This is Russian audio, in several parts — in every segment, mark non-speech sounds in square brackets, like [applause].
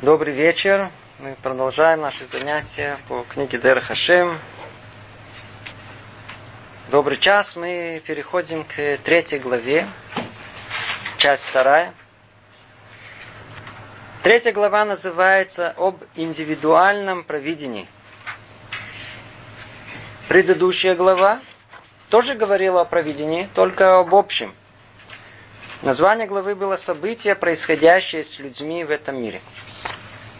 Добрый вечер. Мы продолжаем наши занятия по книге Дер Хашем. Добрый час. Мы переходим к третьей главе, часть вторая. Третья глава называется «Об индивидуальном провидении». Предыдущая глава тоже говорила о провидении, только об общем. Название главы было «События, происходящие с людьми в этом мире».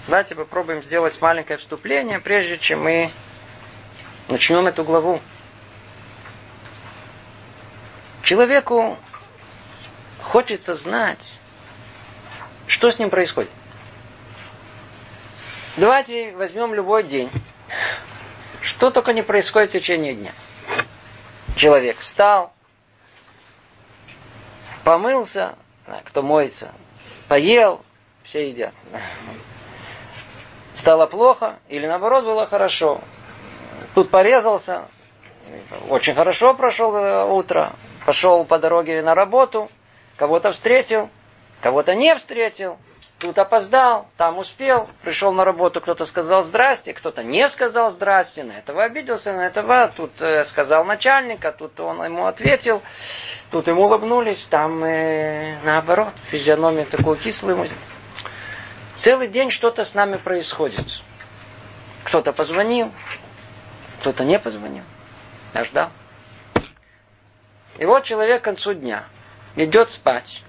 Давайте попробуем сделать маленькое вступление, прежде чем мы начнем эту главу. Человеку хочется знать, что с ним происходит. Давайте возьмем любой день. Что только не происходит в течение дня. Человек встал, помылся, кто моется, поел, все едят стало плохо или наоборот было хорошо. Тут порезался, очень хорошо прошел э, утро, пошел по дороге на работу, кого-то встретил, кого-то не встретил, тут опоздал, там успел, пришел на работу, кто-то сказал здрасте, кто-то не сказал здрасте, на этого обиделся, на этого тут э, сказал начальник, а тут он ему ответил, тут ему улыбнулись, там э, наоборот, физиономия такой кислый. Целый день что-то с нами происходит. Кто-то позвонил, кто-то не позвонил. Я ждал. И вот человек к концу дня идет спать.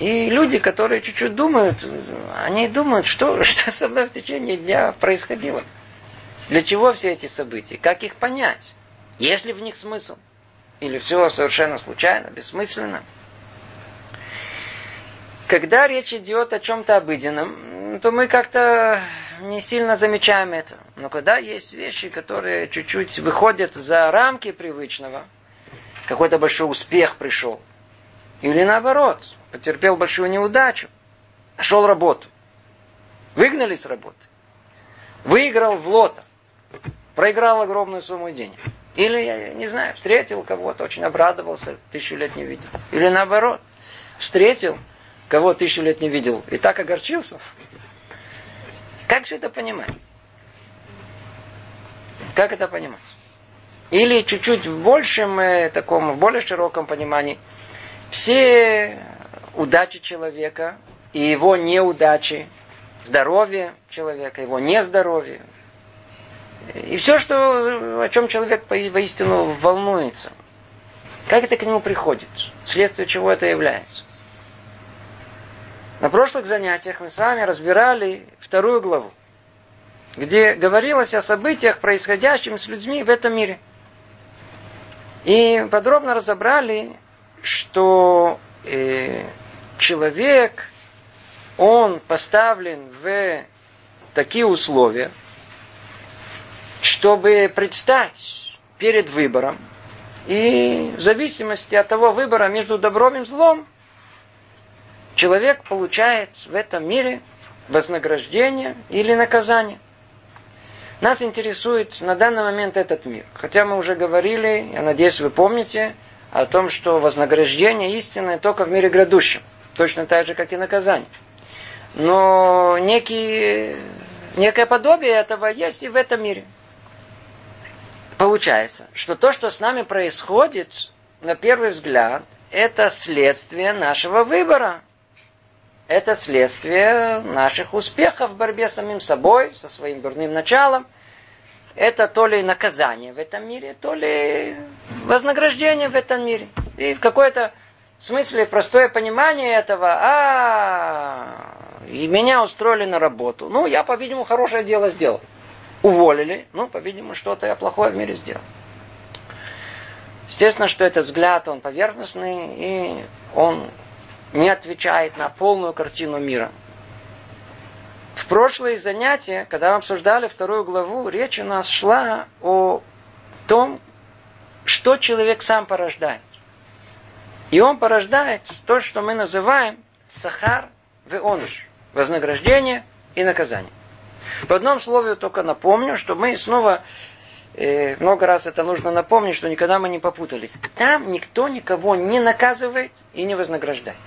И люди, которые чуть-чуть думают, они думают, что, [laughs] что со мной в течение дня происходило. Для чего все эти события? Как их понять? Есть ли в них смысл? Или все совершенно случайно, бессмысленно? Когда речь идет о чем-то обыденном, то мы как-то не сильно замечаем это. Но когда есть вещи, которые чуть-чуть выходят за рамки привычного, какой-то большой успех пришел, или наоборот, потерпел большую неудачу, нашел работу, выгнали с работы, выиграл в лото, проиграл огромную сумму денег. Или, я не знаю, встретил кого-то, очень обрадовался, тысячу лет не видел. Или наоборот, встретил, кого тысячу лет не видел, и так огорчился. Как же это понимать? Как это понимать? Или чуть-чуть в большем э, таком, в более широком понимании, все удачи человека и его неудачи, здоровье человека, его нездоровье, и все, что, о чем человек воистину волнуется. Как это к нему приходит? Следствие чего это является? На прошлых занятиях мы с вами разбирали вторую главу, где говорилось о событиях, происходящих с людьми в этом мире. И подробно разобрали, что э, человек, он поставлен в такие условия, чтобы предстать перед выбором. И в зависимости от того выбора между добром и злом, человек получает в этом мире вознаграждение или наказание. Нас интересует на данный момент этот мир. Хотя мы уже говорили, я надеюсь, вы помните, о том, что вознаграждение истинное только в мире грядущем. Точно так же, как и наказание. Но некий, некое подобие этого есть и в этом мире. Получается, что то, что с нами происходит, на первый взгляд, это следствие нашего выбора это следствие наших успехов в борьбе с самим собой, со своим дурным началом. Это то ли наказание в этом мире, то ли вознаграждение в этом мире. И в какой-то смысле простое понимание этого, а, и меня устроили на работу. Ну, я, по-видимому, хорошее дело сделал. Уволили, ну, по-видимому, что-то я плохое в мире сделал. Естественно, что этот взгляд, он поверхностный, и он не отвечает на полную картину мира. В прошлые занятия, когда мы обсуждали вторую главу, речь у нас шла о том, что человек сам порождает. И он порождает то, что мы называем сахар веоныш, вознаграждение и наказание. В одном слове только напомню, что мы снова э, много раз это нужно напомнить, что никогда мы не попутались. Там никто никого не наказывает и не вознаграждает.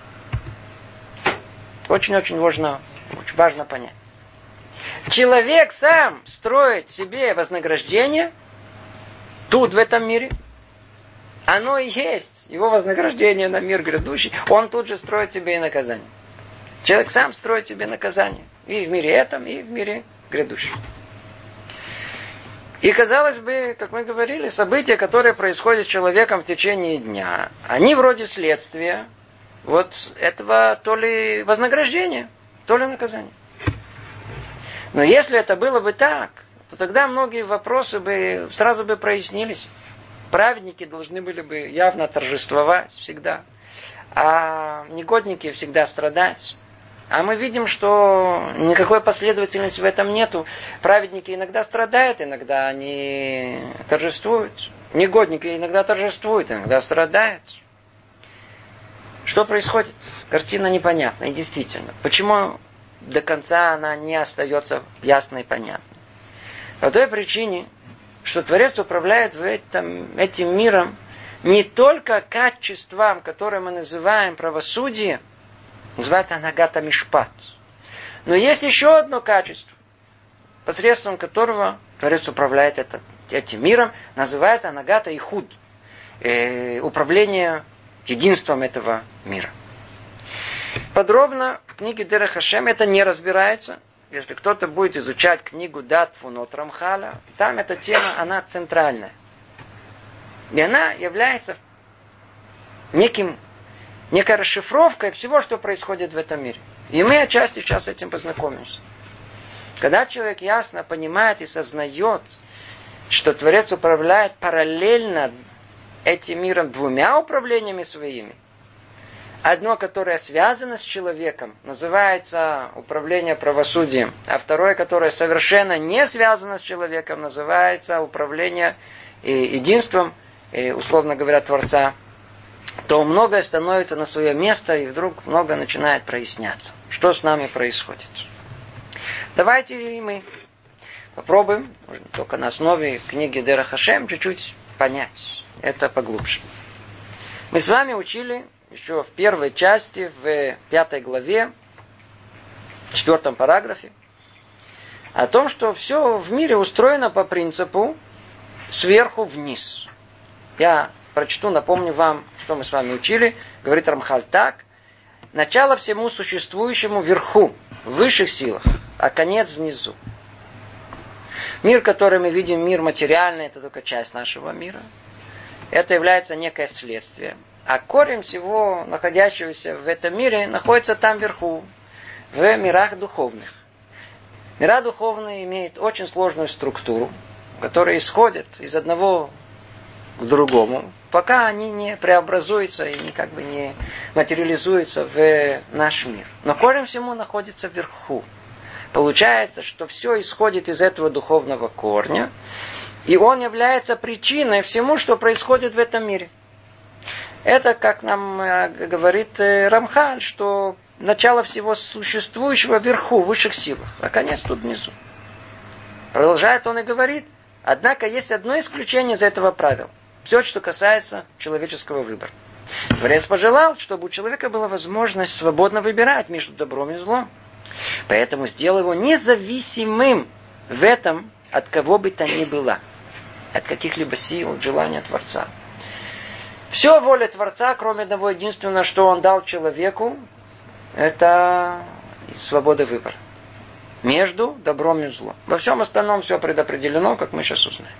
Очень-очень важно, Важно понять. Человек сам строит себе вознаграждение тут, в этом мире. Оно и есть его вознаграждение на мир грядущий. Он тут же строит себе и наказание. Человек сам строит себе наказание. И в мире этом, и в мире грядущем. И казалось бы, как мы говорили, события, которые происходят с человеком в течение дня, они вроде следствия вот этого то ли вознаграждения, то ли наказания. Но если это было бы так, то тогда многие вопросы бы сразу бы прояснились. Праведники должны были бы явно торжествовать всегда, а негодники всегда страдать. А мы видим, что никакой последовательности в этом нету. Праведники иногда страдают, иногда они торжествуют. Негодники иногда торжествуют, иногда страдают. Что происходит? Картина непонятна. И действительно, почему до конца она не остается ясной и понятной? По той причине, что Творец управляет в этом, этим миром не только качеством, которое мы называем правосудие, называется Анагата Мишпат. Но есть еще одно качество, посредством которого Творец управляет это, этим миром, называется Анагата Ихуд. Э, управление единством этого мира. Подробно в книге Дера Хашем это не разбирается. Если кто-то будет изучать книгу Дат Фунот Рамхаля, там эта тема, она центральная. И она является неким, некой расшифровкой всего, что происходит в этом мире. И мы отчасти сейчас с этим познакомимся. Когда человек ясно понимает и сознает, что Творец управляет параллельно этим миром двумя управлениями своими. Одно, которое связано с человеком, называется управление правосудием, а второе, которое совершенно не связано с человеком, называется управление единством, условно говоря, Творца, то многое становится на свое место, и вдруг много начинает проясняться. Что с нами происходит? Давайте мы попробуем, только на основе книги Дера Хашем, чуть-чуть понять это поглубже. Мы с вами учили еще в первой части, в пятой главе, в четвертом параграфе, о том, что все в мире устроено по принципу сверху вниз. Я прочту, напомню вам, что мы с вами учили. Говорит Рамхаль так. Начало всему существующему вверху, в высших силах, а конец внизу. Мир, который мы видим, мир материальный, это только часть нашего мира. Это является некое следствие. А корень всего находящегося в этом мире находится там вверху, в мирах духовных. Мира духовные имеют очень сложную структуру, которая исходит из одного к другому, пока они не преобразуются и не, как бы не материализуются в наш мир. Но корень всему находится вверху. Получается, что все исходит из этого духовного корня, и он является причиной всему, что происходит в этом мире. Это, как нам э, говорит э, Рамхаль, что начало всего существующего вверху, в высших силах, а конец тут внизу. Продолжает он и говорит, однако есть одно исключение из этого правила. Все, что касается человеческого выбора. Творец пожелал, чтобы у человека была возможность свободно выбирать между добром и злом. Поэтому сделал его независимым в этом от кого бы то ни было от каких-либо сил, от желания Творца. Все воля Творца, кроме одного единственного, что Он дал человеку, это свобода выбора. Между добром и злом. Во всем остальном все предопределено, как мы сейчас узнаем.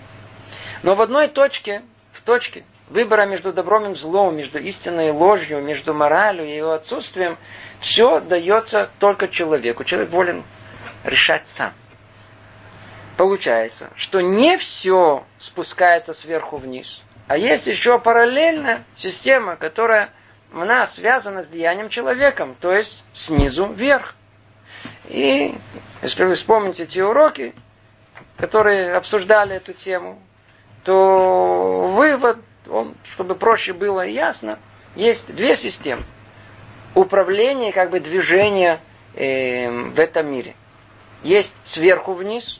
Но в одной точке, в точке выбора между добром и злом, между истиной и ложью, между моралью и его отсутствием, все дается только человеку. Человек волен решать сам получается, что не все спускается сверху вниз, а есть еще параллельная система, которая она связана с деянием человеком, то есть снизу вверх. И если вы вспомните те уроки, которые обсуждали эту тему, то вывод, он, чтобы проще было и ясно, есть две системы. Управление, как бы движение э, в этом мире. Есть сверху вниз,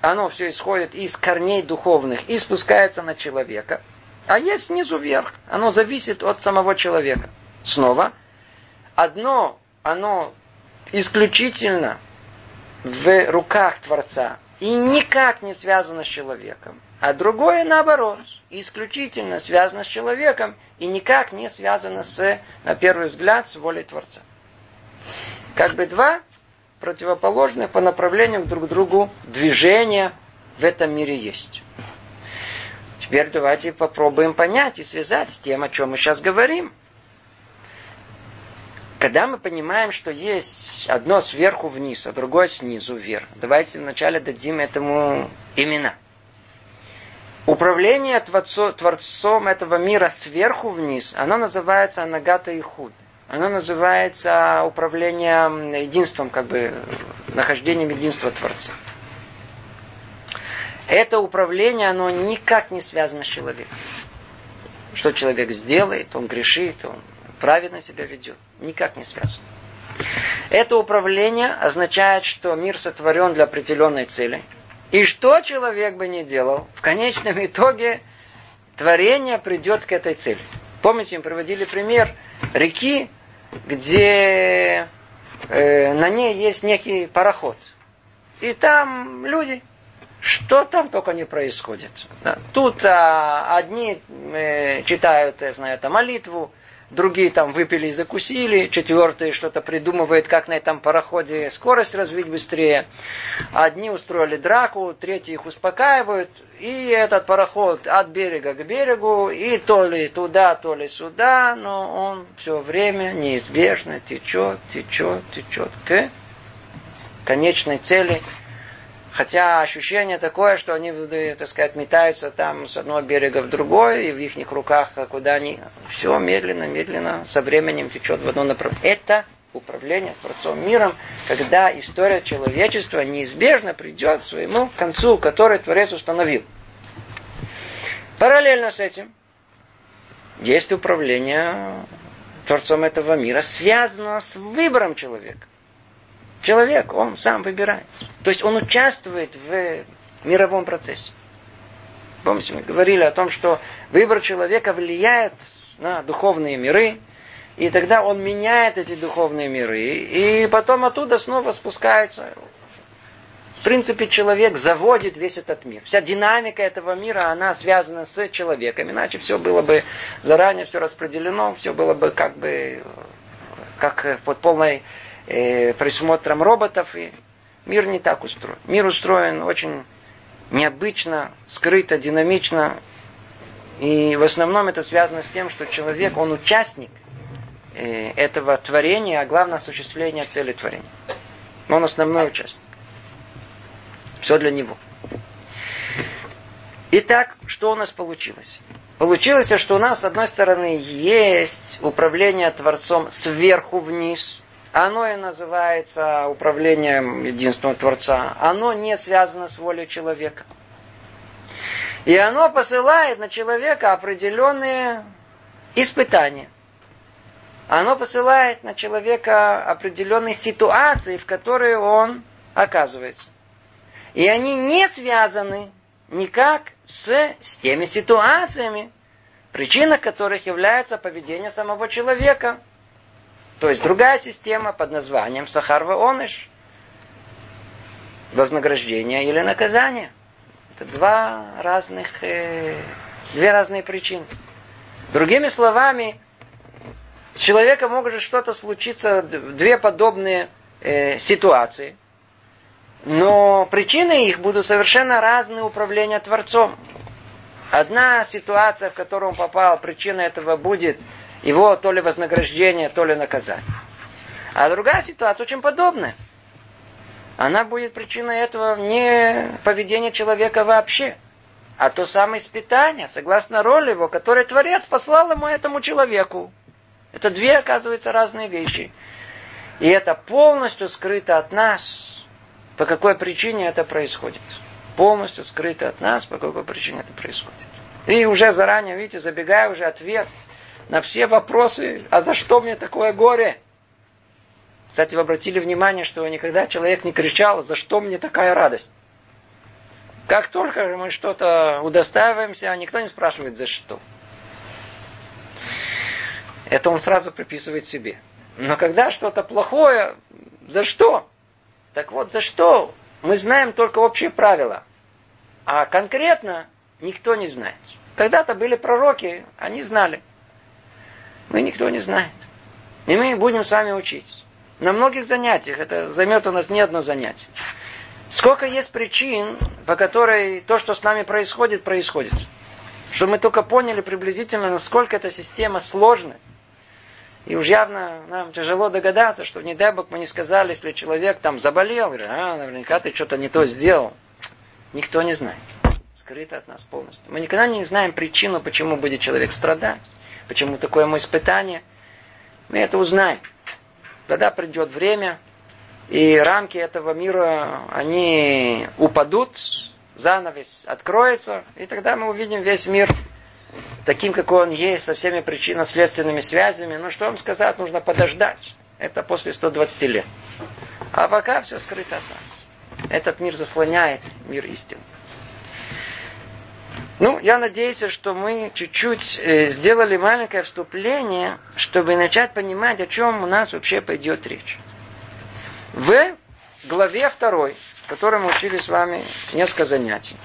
оно все исходит из корней духовных и спускается на человека. А есть снизу вверх. Оно зависит от самого человека. Снова, одно, оно исключительно в руках Творца и никак не связано с человеком. А другое наоборот, исключительно связано с человеком и никак не связано с, на первый взгляд, с волей Творца. Как бы два противоположных по направлениям друг к другу движения в этом мире есть. Теперь давайте попробуем понять и связать с тем, о чем мы сейчас говорим. Когда мы понимаем, что есть одно сверху вниз, а другое снизу вверх, давайте вначале дадим этому имена. Управление Творцом этого мира сверху вниз, оно называется Анагата и Худ. Оно называется управлением единством, как бы нахождением единства Творца. Это управление, оно никак не связано с человеком. Что человек сделает, он грешит, он правильно себя ведет. Никак не связано. Это управление означает, что мир сотворен для определенной цели. И что человек бы ни делал, в конечном итоге творение придет к этой цели. Помните, мы приводили пример реки, где э, на ней есть некий пароход. И там люди. Что там только не происходит. Да. Тут а, одни э, читают, я знаю, это молитву, другие там выпили и закусили, четвертый что-то придумывает, как на этом пароходе скорость развить быстрее. Одни устроили драку, третьи их успокаивают, и этот пароход от берега к берегу, и то ли туда, то ли сюда, но он все время неизбежно течет, течет, течет к конечной цели – Хотя ощущение такое, что они, так сказать, метаются там с одного берега в другой, и в их руках, куда они... Все медленно, медленно, со временем течет в одно направление. Это управление Творцом миром, когда история человечества неизбежно придет к своему концу, который Творец установил. Параллельно с этим есть управление Творцом этого мира, связано с выбором человека. Человек, он сам выбирает. То есть он участвует в мировом процессе. Помните, мы говорили о том, что выбор человека влияет на духовные миры, и тогда он меняет эти духовные миры, и потом оттуда снова спускается. В принципе, человек заводит весь этот мир. Вся динамика этого мира, она связана с человеком. Иначе все было бы заранее, все распределено, все было бы как бы как под полной э, присмотром роботов. И мир не так устроен. Мир устроен очень необычно, скрыто, динамично. И в основном это связано с тем, что человек, он участник э, этого творения, а главное осуществление цели творения. Он основной участник. Все для него. Итак, что у нас получилось? Получилось, что у нас, с одной стороны, есть управление Творцом сверху вниз, оно и называется управлением единственного Творца. Оно не связано с волей человека. И оно посылает на человека определенные испытания. Оно посылает на человека определенные ситуации, в которые он оказывается. И они не связаны никак с, с теми ситуациями, причина которых является поведение самого человека – то есть другая система под названием Сахарва Оныш. Вознаграждение или наказание. Это два разных, э, две разные причины. Другими словами, с человеком может что-то случиться, две подобные э, ситуации. Но причины их будут совершенно разные управления Творцом. Одна ситуация, в которую он попал, причина этого будет его то ли вознаграждение, то ли наказание. А другая ситуация очень подобная. Она будет причиной этого не поведения человека вообще, а то самое испытание, согласно роли его, которое Творец послал ему этому человеку. Это две, оказывается, разные вещи. И это полностью скрыто от нас. По какой причине это происходит? Полностью скрыто от нас, по какой причине это происходит. И уже заранее, видите, забегая уже ответ – на все вопросы, а за что мне такое горе? Кстати, вы обратили внимание, что никогда человек не кричал, за что мне такая радость? Как только мы что-то удостаиваемся, никто не спрашивает, за что. Это он сразу приписывает себе. Но когда что-то плохое, За что? Так вот, за что? Мы знаем только общие правила. А конкретно никто не знает. Когда-то были пророки, они знали. Мы никто не знает. И мы будем с вами учить. На многих занятиях, это займет у нас не одно занятие. Сколько есть причин, по которой то, что с нами происходит, происходит. Чтобы мы только поняли приблизительно, насколько эта система сложная. И уж явно нам тяжело догадаться, что не дай бог мы не сказали, если человек там заболел, а, наверняка ты что-то не то сделал. Никто не знает. Скрыто от нас полностью. Мы никогда не знаем причину, почему будет человек страдать, почему такое ему испытание. Мы это узнаем. Когда придет время, и рамки этого мира, они упадут, занавес откроется, и тогда мы увидим весь мир таким, какой он есть, со всеми причинно-следственными связями. Ну, что вам сказать, нужно подождать. Это после 120 лет. А пока все скрыто от нас. Этот мир заслоняет мир истины. Ну, я надеюсь, что мы чуть-чуть э, сделали маленькое вступление, чтобы начать понимать, о чем у нас вообще пойдет речь. В главе второй, в которой мы учили с вами несколько занятий,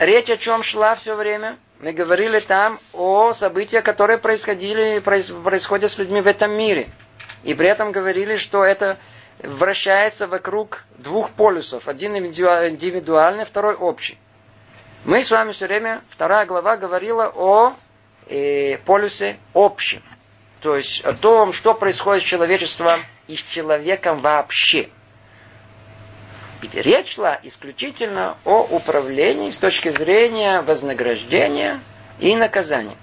речь о чем шла все время? Мы говорили там о событиях, которые происходили, происходят с людьми в этом мире. И при этом говорили, что это вращается вокруг двух полюсов. Один индивидуальный, второй общий. Мы с вами все время, вторая глава говорила о э, полюсе общем. То есть о том, что происходит с человечеством и с человеком вообще. Речь шла исключительно о управлении с точки зрения вознаграждения и наказания.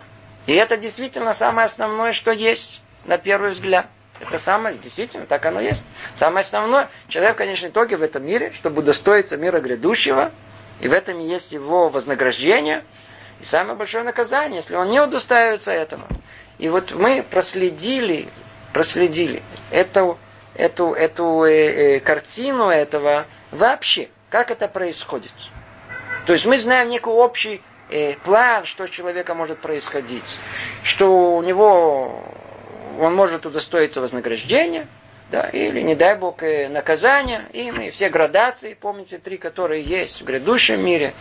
И это действительно самое основное, что есть на первый взгляд. Это самое, действительно, так оно есть. Самое основное, человек в конечном итоге в этом мире, чтобы удостоиться мира грядущего, и в этом есть его вознаграждение, и самое большое наказание, если он не удостаивается этого. И вот мы проследили, проследили эту, эту, эту э, э, картину этого вообще, как это происходит. То есть мы знаем некий общий э, план, что с человеком может происходить, что у него он может удостоиться вознаграждения, да, или, не дай Бог, э, наказания, и мы все градации, помните, три, которые есть в грядущем мире,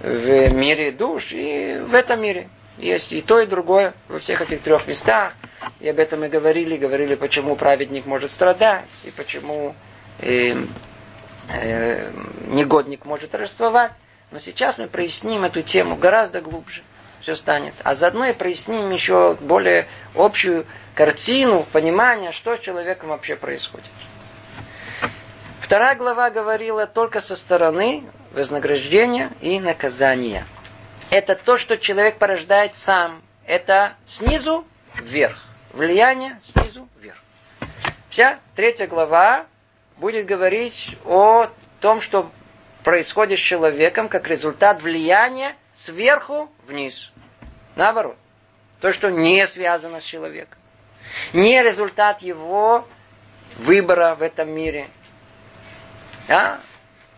в мире душ и в этом мире. Есть и то, и другое во всех этих трех местах. И об этом мы говорили, говорили, почему праведник может страдать, и почему э, э, негодник может торжествовать. Но сейчас мы проясним эту тему гораздо глубже. Все станет. А заодно и проясним еще более общую картину, понимание, что с человеком вообще происходит. Вторая глава говорила только со стороны вознаграждения и наказания это то, что человек порождает сам. Это снизу вверх. Влияние снизу вверх. Вся третья глава будет говорить о том, что происходит с человеком как результат влияния сверху вниз. Наоборот. То, что не связано с человеком. Не результат его выбора в этом мире. А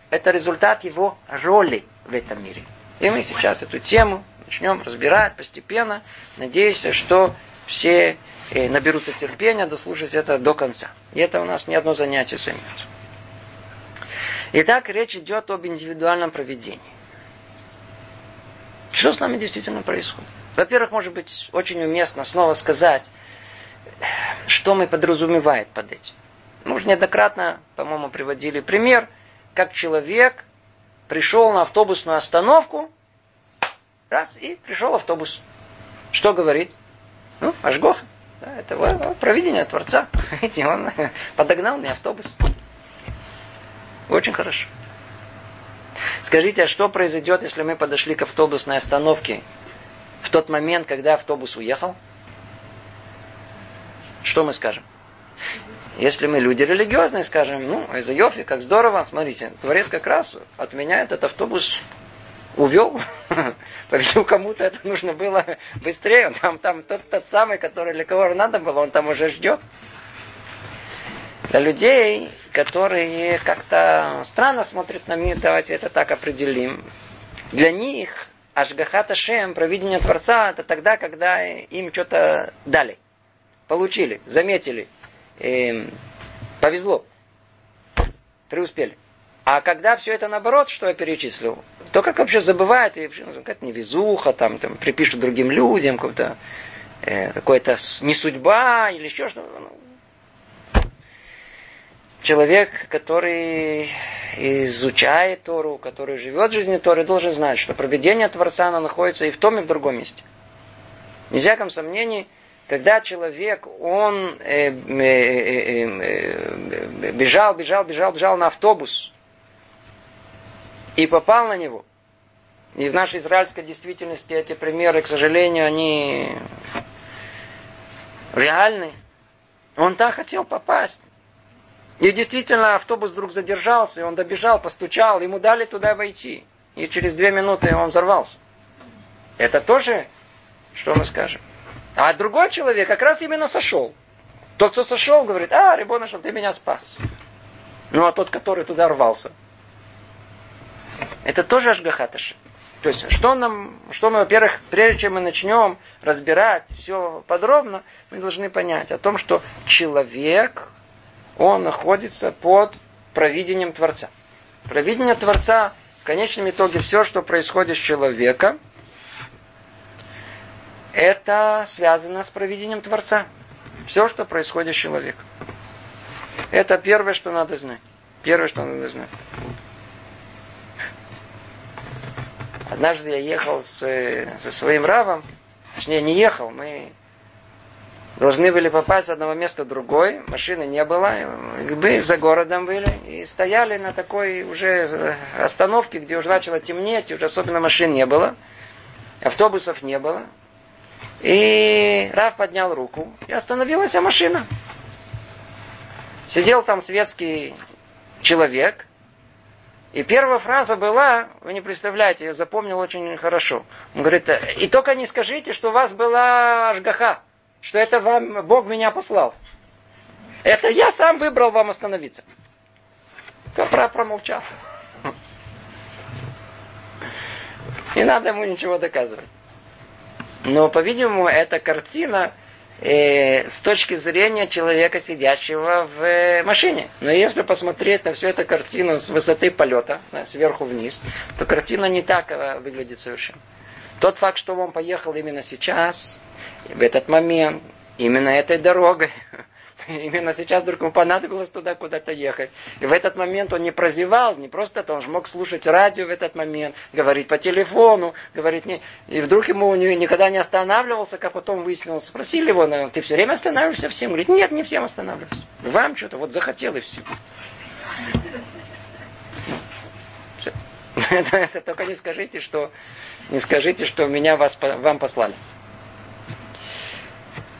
это результат его роли в этом мире. И мы сейчас эту тему начнем разбирать постепенно. Надеюсь, что все э, наберутся терпения дослушать это до конца. И это у нас не одно занятие займет. Итак, речь идет об индивидуальном проведении. Что с нами действительно происходит? Во-первых, может быть, очень уместно снова сказать, что мы подразумевает под этим. Мы уже неоднократно, по-моему, приводили пример, как человек пришел на автобусную остановку, раз, и пришел автобус. Что говорит? Ну, Ашгоха. Да, это провидение Творца. [laughs] Видите, он [laughs] подогнал мне автобус. Очень хорошо. Скажите, а что произойдет, если мы подошли к автобусной остановке в тот момент, когда автобус уехал? Что мы скажем? Если мы люди религиозные, скажем, ну, из Йофи, как здорово, смотрите, Творец как раз от меня этот автобус увел. [laughs] По-видимому, кому-то это нужно было быстрее. Там, там тот, тот самый, который для кого надо было, он там уже ждет. Для людей, которые как-то странно смотрят на мир, давайте это так определим. Для них Ашгахата Шем, провидение Творца, это тогда, когда им что-то дали, получили, заметили, э, повезло. преуспели. А когда все это наоборот, что я перечислил, то как вообще забывает, и ну, какая-то невезуха, там, там припишут другим людям, какой-то э, какой-то не судьба или еще что-то. Ну, человек, который изучает Тору, который живет жизнью Торы, должен знать, что проведение Творца оно находится и в том, и в другом месте. Ни всяком сомнении, когда человек, он э, э, э, бежал, бежал, бежал, бежал на автобус, и попал на него. И в нашей израильской действительности эти примеры, к сожалению, они реальны. Он так хотел попасть. И действительно автобус вдруг задержался, и он добежал, постучал, ему дали туда войти. И через две минуты он взорвался. Это тоже, что мы скажем. А другой человек как раз именно сошел. Тот, кто сошел, говорит, а, Рибона, ты меня спас. Ну, а тот, который туда рвался, это тоже Ашгахаташи. То есть, что нам, что мы, во-первых, прежде чем мы начнем разбирать все подробно, мы должны понять о том, что человек, он находится под провидением Творца. Провидение Творца, в конечном итоге, все, что происходит с человеком, это связано с провидением Творца. Все, что происходит с человеком. Это первое, что надо знать. Первое, что надо знать. Однажды я ехал с, со своим равом, точнее не ехал, мы должны были попасть с одного места в другое, машины не было, мы за городом были, и стояли на такой уже остановке, где уже начало темнеть, уже особенно машин не было, автобусов не было. И Рав поднял руку, и остановилась машина. Сидел там светский человек, и первая фраза была, вы не представляете, я запомнил очень хорошо. Он говорит, и только не скажите, что у вас была Ашгаха, что это вам Бог меня послал. Это я сам выбрал вам остановиться. То промолчал. [laughs] Не надо ему ничего доказывать. Но, по-видимому, эта картина э, с точки зрения человека, сидящего в э, машине. Но если посмотреть на всю эту картину с высоты полета, да, сверху вниз, то картина не так э, выглядит совершенно. Тот факт, что он поехал именно сейчас, в этот момент, именно этой дорогой, [laughs] Именно сейчас вдруг ему понадобилось туда куда-то ехать. И в этот момент он не прозевал, не просто это, он же мог слушать радио в этот момент, говорить по телефону, говорить не... И вдруг ему никогда не останавливался, как потом выяснилось. Спросили его, ты все время останавливаешься всем? Говорит, нет, не всем останавливаюсь. Вам что-то вот захотел и все. [laughs] Это, это только не скажите, что не скажите, что меня вас, вам послали.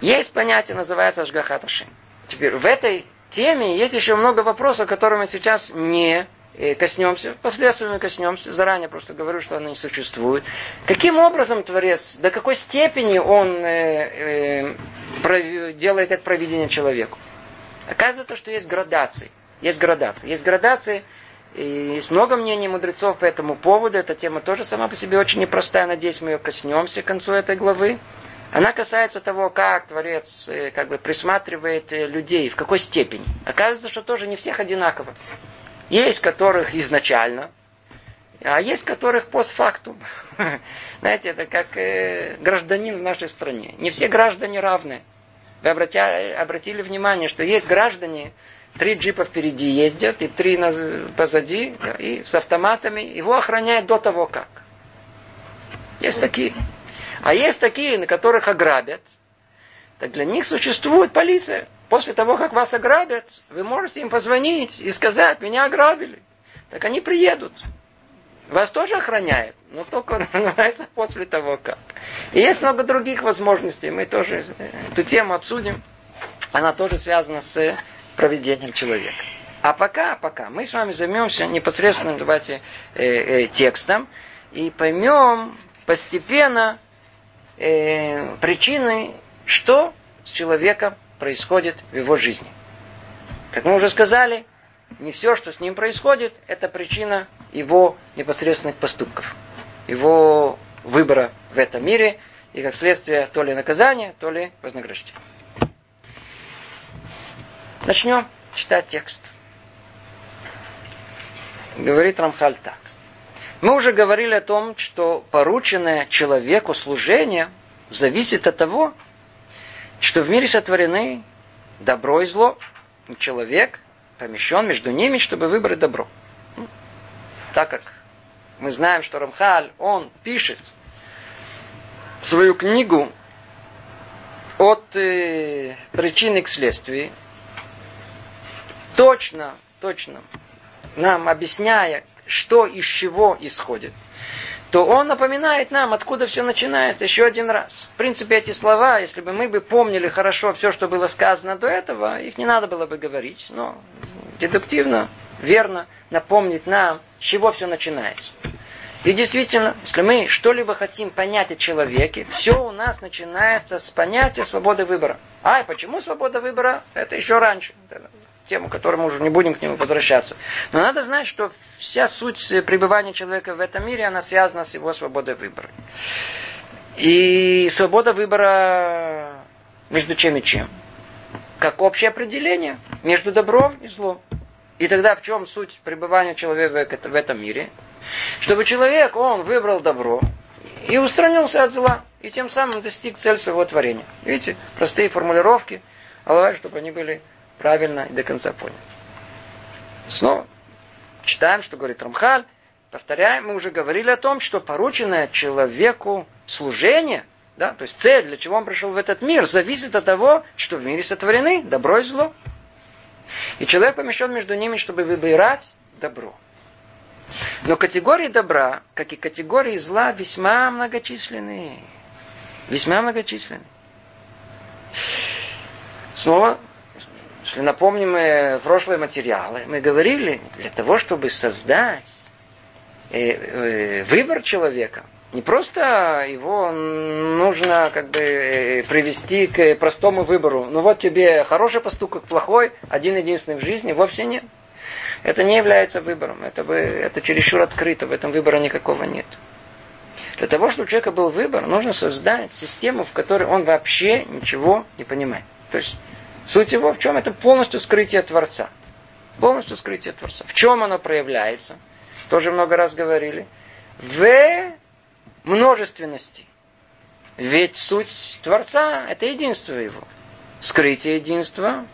Есть понятие, называется Ашгахаташин. Теперь в этой теме есть еще много вопросов, которые мы сейчас не э, коснемся, впоследствии мы коснемся, заранее просто говорю, что они существуют. Каким образом Творец, до какой степени он э, э, делает это проведение человеку? Оказывается, что есть градации. Есть градации. Есть градации, и есть много мнений мудрецов по этому поводу. Эта тема тоже сама по себе очень непростая. Надеюсь, мы ее коснемся к концу этой главы. Она касается того, как Творец э, как бы присматривает э, людей, в какой степени. Оказывается, что тоже не всех одинаково. Есть которых изначально, а есть которых постфактум. [laughs] Знаете, это как э, гражданин в нашей стране. Не все граждане равны. Вы обратили, обратили внимание, что есть граждане, три джипа впереди ездят, и три позади, и с автоматами. Его охраняют до того, как. Есть такие. А есть такие, на которых ограбят. Так для них существует полиция. После того, как вас ограбят, вы можете им позвонить и сказать, меня ограбили. Так они приедут. Вас тоже охраняют, но только [laughs] называется после того, как. И есть много других возможностей. Мы тоже эту тему обсудим. Она тоже связана с проведением человека. А пока, пока мы с вами займемся непосредственно, давайте, э, э, текстом и поймем постепенно, э, причины, что с человеком происходит в его жизни. Как мы уже сказали, не все, что с ним происходит, это причина его непосредственных поступков, его выбора в этом мире, и как следствие то ли наказания, то ли вознаграждения. Начнем читать текст. говорит Рамхаль так. Мы уже говорили о том, что порученное человеку служение зависит от того, что в мире сотворены добро и зло. Человек помещен между ними, чтобы выбрать добро. Ну, так как мы знаем, что Рамхаль, он пишет свою книгу от э, причины к следствию, точно, точно нам объясняя, что из чего исходит, то он напоминает нам, откуда все начинается, еще один раз. В принципе, эти слова, если бы мы бы помнили хорошо все, что было сказано до этого, их не надо было бы говорить, но дедуктивно, верно напомнить нам, с чего все начинается. И действительно, если мы что-либо хотим понять о человеке, все у нас начинается с понятия свободы выбора. А, почему свобода выбора? Это еще раньше. Тему, которую мы уже не будем к нему возвращаться. Но надо знать, что вся суть пребывания человека в этом мире, она связана с его свободой выбора. И свобода выбора между чем и чем? Как общее определение между добром и злом. И тогда в чем суть пребывания человека в этом мире? Чтобы человек, он выбрал добро и устранился от зла, и тем самым достиг цель своего творения. Видите, простые формулировки, а чтобы они были правильно и до конца поняты. Снова читаем, что говорит Рамхаль, повторяем, мы уже говорили о том, что порученное человеку служение, да, то есть цель, для чего он пришел в этот мир, зависит от того, что в мире сотворены добро и зло. И человек помещен между ними, чтобы выбирать добро. Но категории добра, как и категории зла, весьма многочисленны. Весьма многочисленны. Снова, если напомним э, прошлые материалы, мы говорили, для того, чтобы создать э, э, выбор человека, не просто его нужно как бы привести к простому выбору. Ну вот тебе хороший поступок, плохой, один единственный в жизни, вовсе нет. Это не является выбором. Это, бы, это чересчур открыто. В этом выбора никакого нет. Для того, чтобы у человека был выбор, нужно создать систему, в которой он вообще ничего не понимает. То есть суть его в чем? Это полностью скрытие Творца. Полностью скрытие Творца. В чем оно проявляется? Тоже много раз говорили. В множественности. Ведь суть Творца – это единство его. Скрытие единства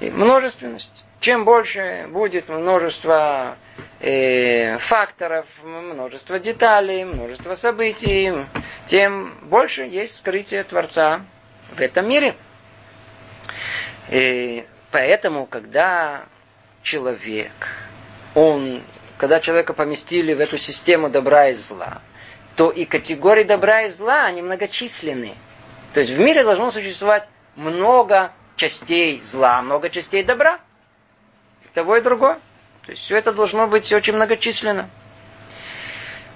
и множественность. Чем больше будет множество э, факторов, множество деталей, множество событий, тем больше есть скрытие Творца в этом мире. И поэтому, когда человек, он, когда человека поместили в эту систему добра и зла, то и категории добра и зла, они многочисленны. То есть в мире должно существовать много частей зла, много частей добра – того и другое. То есть все это должно быть очень многочисленно.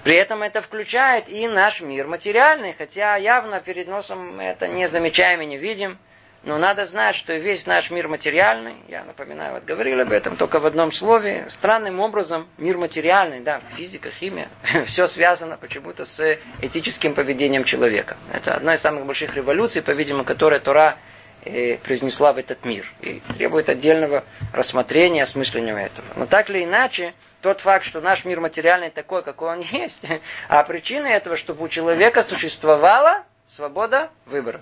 При этом это включает и наш мир материальный, хотя явно перед носом мы это не замечаем и не видим. Но надо знать, что весь наш мир материальный, я напоминаю, вот говорили об этом только в одном слове, странным образом мир материальный, да, физика, химия, [laughs] все связано почему-то с этическим поведением человека. Это одна из самых больших революций, по-видимому, которая Тора и произнесла в этот мир. И требует отдельного рассмотрения, осмысления этого. Но так или иначе, тот факт, что наш мир материальный такой, какой он [laughs] есть, а причина этого, чтобы у человека существовала свобода выбора.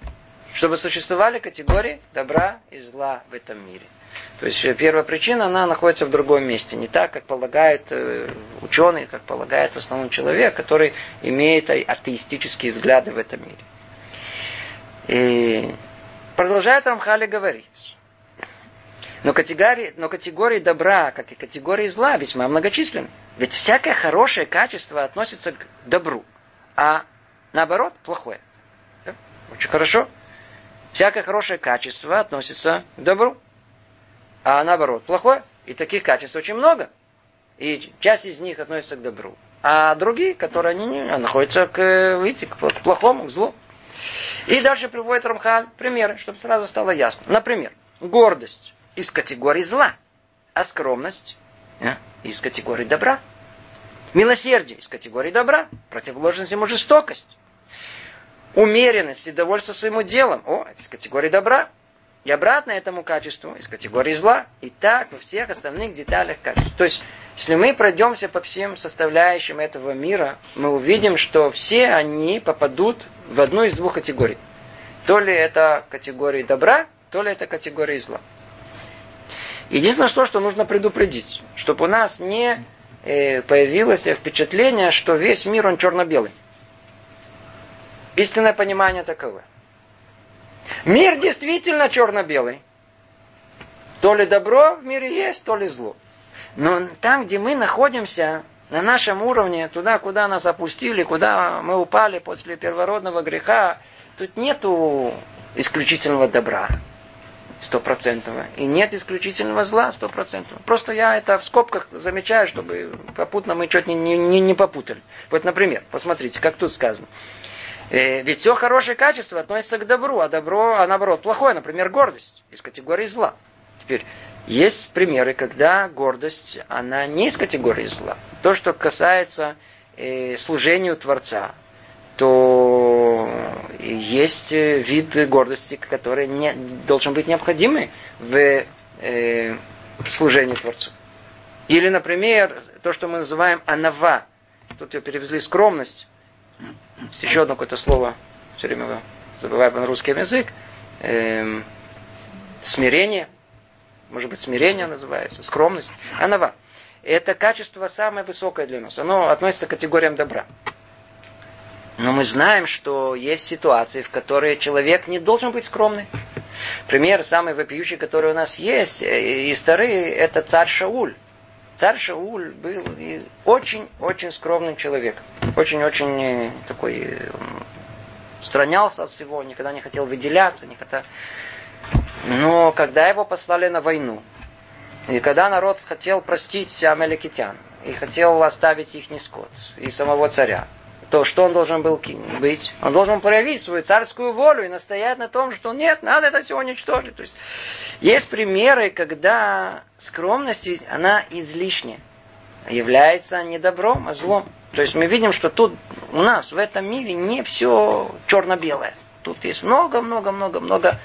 Чтобы существовали категории добра и зла в этом мире. То есть э, первая причина, она находится в другом месте. Не так, как полагают э, ученые, как полагает в основном человек, который имеет атеистические взгляды в этом мире. И Продолжает Рамхали говорить. Но категории, но категории добра, как и категории зла, весьма многочисленны. Ведь всякое хорошее качество относится к добру, а наоборот плохое. Очень хорошо. Всякое хорошее качество относится к добру, а наоборот плохое. И таких качеств очень много. И часть из них относится к добру. А другие, которые они, находятся к, видите, к плохому, к злу. И дальше приводит Рамхан примеры, чтобы сразу стало ясно. Например, гордость из категории зла, а скромность а, из категории добра. Милосердие из категории добра, противоположность ему жестокость. Умеренность и довольство своим делом, о, из категории добра. И обратно этому качеству из категории зла. И так во всех остальных деталях качеств. То есть Если мы пройдемся по всем составляющим этого мира, мы увидим, что все они попадут в одну из двух категорий. То ли это категории добра, то ли это категории зла. Единственное, что, что нужно предупредить, чтобы у нас не э, появилось впечатление, что весь мир он черно-белый. Истинное понимание таково. Мир действительно черно-белый. То ли добро в мире есть, то ли зло. Но там, где мы находимся, на нашем уровне, туда, куда нас опустили, куда мы упали после первородного греха, тут нету исключительного добра стопроцентного. И нет исключительного зла стопроцентного. Просто я это в скобках замечаю, чтобы попутно мы что-то не, не, не попутали. Вот, например, посмотрите, как тут сказано. Э, ведь все хорошее качество относится к добру, а добро, а наоборот, плохое, например, гордость из категории зла. Теперь, есть примеры, когда гордость, она не из категории зла. То, что касается э, служению Творца, то есть вид гордости, который не, должен быть необходимый в э, служении Творцу. Или, например, то, что мы называем анава. Тут ее перевезли скромность. Есть еще одно какое-то слово, все время забываю на русский язык. Эм, смирение. Может быть, смирение называется, скромность. Анава. Это качество самое высокое для нас. Оно относится к категориям добра. Но мы знаем, что есть ситуации, в которые человек не должен быть скромным. Пример самый вопиющий, который у нас есть, э, и старый, это царь Шауль. Царь Шауль был очень-очень скромным человеком. Очень-очень э, такой э, странялся от всего, никогда не хотел выделяться, никогда. Но когда его послали на войну, и когда народ хотел простить амеликитян, и хотел оставить их скот, и самого царя, то что он должен был быть? Он должен проявить свою царскую волю и настоять на том, что нет, надо это все уничтожить. То есть есть примеры, когда скромность, она излишняя, является не добром, а злом. То есть мы видим, что тут у нас в этом мире не все черно-белое. Тут есть много-много-много-много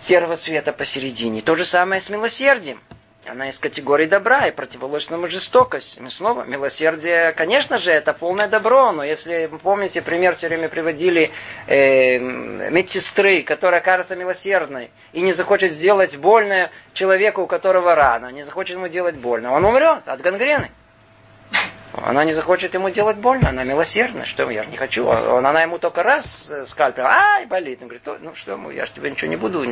серого цвета посередине. То же самое с милосердием она из категории добра и противоположна жестокость. И снова, милосердие, конечно же, это полное добро, но если вы помните, пример все время приводили э, медсестры, которая кажется милосердной и не захочет сделать больное человеку, у которого рана, не захочет ему делать больно, он умрет от гангрены. Она не захочет ему делать больно, она милосердна. Что я не хочу. А она ему только раз скальпел, ай, болит. Он говорит, ну что, я же тебе ничего не буду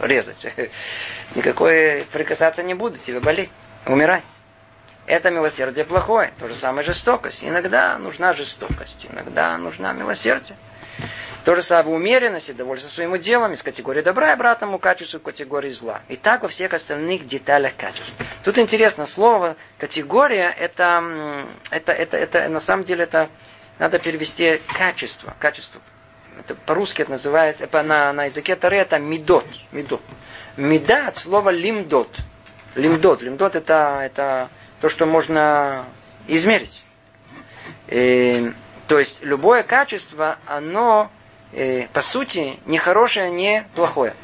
резать. [laughs] Никакой прикасаться не буду, тебе болеть. Умирай. Это милосердие плохое. То же самое жестокость. Иногда нужна жестокость, иногда нужна милосердие. То же самое умеренность и довольство своим делом из категории добра и обратному качеству категории зла. И так во всех остальных деталях качеств. Тут интересно слово категория, это, это, это, это на самом деле это надо перевести качество. качество. Это по-русски это называется, это на, на языке Таре это мидот. мидот. Меда от слова лимдот. Лимдот. Лимдот это, это то, что можно измерить. То есть любое качество, оно э, по сути, не хорошее, не плохое.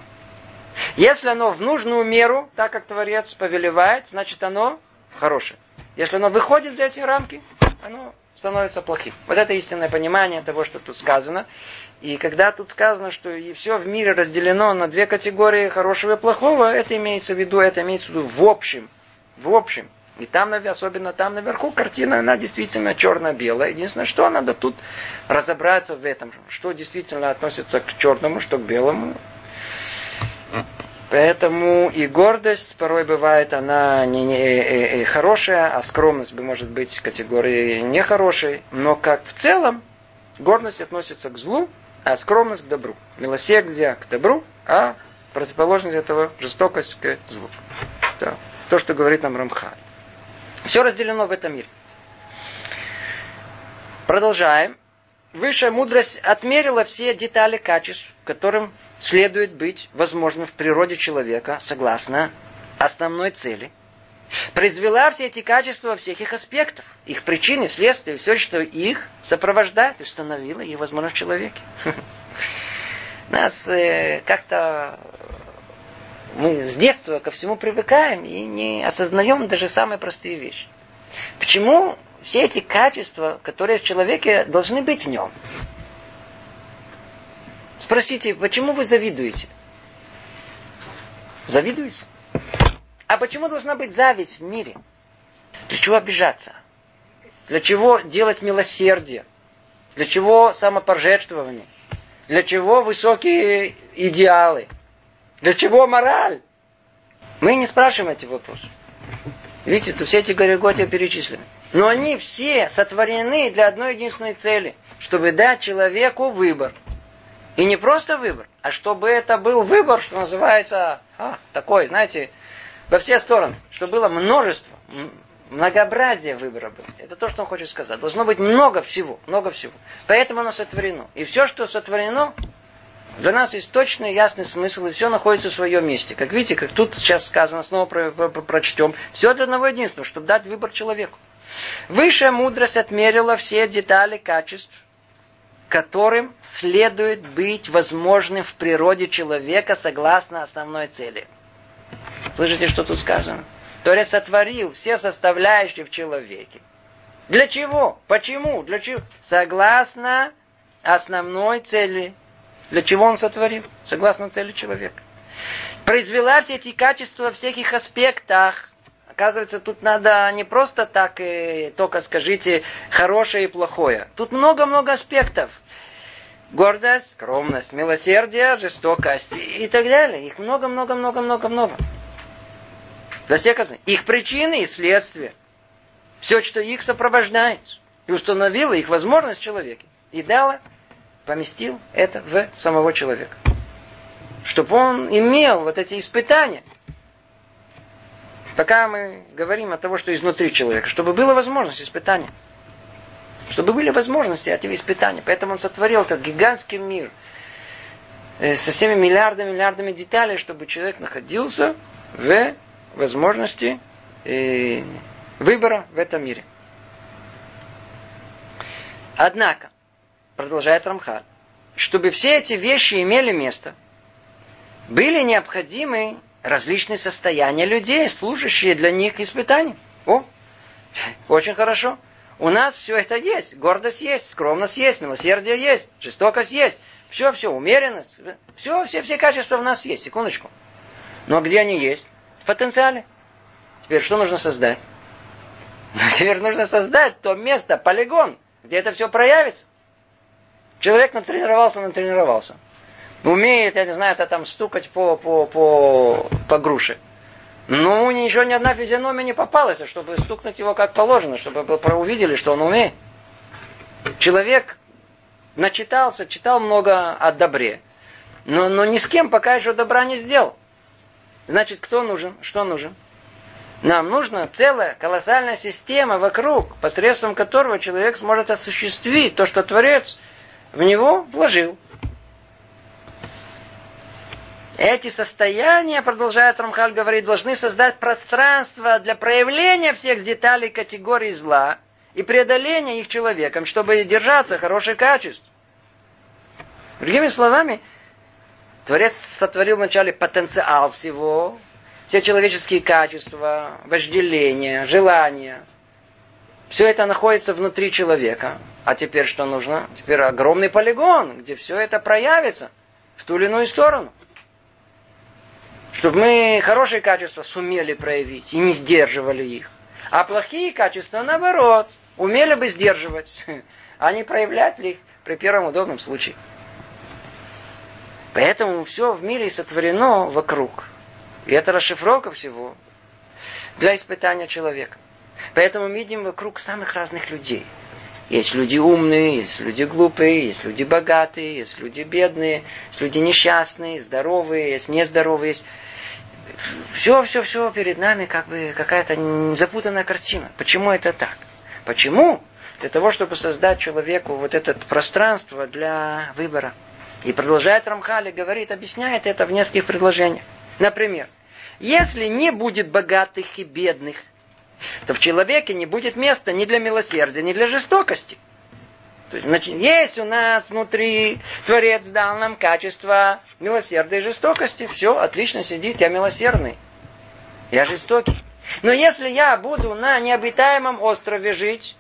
Если оно в нужную меру, так как Творец повелевает, значит оно хорошее. Если оно выходит за эти рамки, оно становится плохим. Вот это истинное понимание того, что тут сказано. И когда тут сказано, что все в мире разделено на две категории хорошего и плохого, это имеется в виду, это имеется в виду в общем. В общем. И там, особенно там наверху, картина, она действительно черно-белая. Единственное, что надо тут разобраться в этом, что действительно относится к черному, что к белому. Поэтому и гордость порой бывает, она не, не, не э, э, хорошая, а скромность может быть категорией нехорошей. Но как в целом, гордость относится к злу, а скромность к добру. Милосердие к добру, а противоположность этого жестокость к злу. Да. То, что говорит нам Рамхаль. Все разделено в этом мире. Продолжаем. Высшая мудрость отмерила все детали качеств, которым следует быть возможным в природе человека, согласно основной цели. Произвела все эти качества во всех их аспектах, их причины, следствия, все, что их сопровождает, установила и возможно в человеке. [laughs] Нас э, как-то Мы с детства ко всему привыкаем и не осознаем даже самые простые вещи. Почему все эти качества, которые в человеке должны быть в нем? Спросите, почему вы завидуете? Завидуете? А почему должна быть зависть в мире? Для чего обижаться? Для чего делать милосердие? Для чего самопожертвование? Для чего высокие идеалы? Для чего мораль? Мы не спрашиваем эти вопросы. Видите, тут все эти гореготия перечислены. Но они все сотворены для одной единственной цели, чтобы дать человеку выбор. И не просто выбор, а чтобы это был выбор, что называется, а, такой, знаете, во все стороны, чтобы было множество, многообразие выбора было. Это то, что он хочет сказать. Должно быть много всего, много всего. Поэтому оно сотворено. И все, что сотворено, для нас есть точный, ясный смысл, и все находится в своем месте. Как видите, как тут сейчас сказано, снова про, про, про, прочтем. Все для одного единственного, чтобы дать выбор человеку. Высшая мудрость отмерила все детали качеств, которым следует быть возможным в природе человека согласно основной цели. Слышите, что тут сказано? Творец сотворил все составляющие в человеке. Для чего? Почему? Для чего? Согласно основной цели. Для чего он сотворил? Согласно цели человека. Произвела все эти качества во всех их аспектах. Оказывается, тут надо не просто так, и только скажите хорошее и плохое. Тут много-много аспектов гордость, скромность, милосердие, жестокость и так далее. Их много-много-много-много-много. Для всех их причины и следствия. Все, что их сопровождает. И установило их возможность человеке. И дало, поместил это в самого человека. Чтобы он имел вот эти испытания. Пока мы говорим о том, что изнутри человека. Чтобы была возможность испытания. Чтобы были возможности эти испытания. Поэтому он сотворил этот гигантский мир э, со всеми миллиардами, миллиардами деталей, чтобы человек находился в возможности э, выбора в этом мире. Однако, продолжает Рамхаль, чтобы все эти вещи имели место, были необходимы различные состояния людей, служащие для них испытанием. О, [laughs] очень хорошо. У нас все это есть. Гордость есть, скромность есть, милосердие есть, жестокость есть. Все, все, умеренность. Все, все, все качества у нас есть. Секундочку. Но где они есть? В потенциале. Теперь что нужно создать? [laughs] Теперь нужно создать то место, полигон, где это все проявится. Человек натренировался, натренировался. Умеет, я не знаю, это там стукать по, по, по, по груше. Ну, ничего, ни одна физиономия не попалась, чтобы стукнуть его как положено, чтобы увидели, что он умеет. Человек начитался, читал много о добре, но, но ни с кем пока еще добра не сделал. Значит, кто нужен? Что нужен? Нам нужна целая колоссальная система вокруг, посредством которого человек сможет осуществить то, что Творец в него вложил. Эти состояния, продолжает Рамхаль говорить, должны создать пространство для проявления всех деталей категории зла и преодоления их человеком, чтобы держаться хорошее качество. Другими словами, Творец сотворил вначале потенциал всего, все человеческие качества, вожделение, желания. Все это находится внутри человека. А теперь что нужно? Теперь огромный полигон, где все это проявится в ту или иную сторону чтобы мы хорошие качества сумели проявить и не сдерживали их. А плохие качества, наоборот, умели бы сдерживать, а не проявлять ли их при первом удобном случае. Поэтому все в мире сотворено вокруг. И это расшифровка всего для испытания человека. Поэтому мы видим вокруг самых разных людей. Есть люди умные, есть люди глупые, есть люди богатые, есть люди бедные, есть люди несчастные, здоровые, есть нездоровые, есть все, все, все перед нами как бы какая-то запутанная картина. Почему это так? Почему? Для того, чтобы создать человеку вот это пространство для выбора. И продолжает Рамхали, говорит, объясняет это в нескольких предложениях. Например, если не будет богатых и бедных, то в человеке не будет места ни для милосердия, ни для жестокости. Значит, есть у нас внутри, Творец дал нам качество милосердия и жестокости. Все, отлично сидит, я милосердный. Я жестокий. Но если я буду на необитаемом острове жить,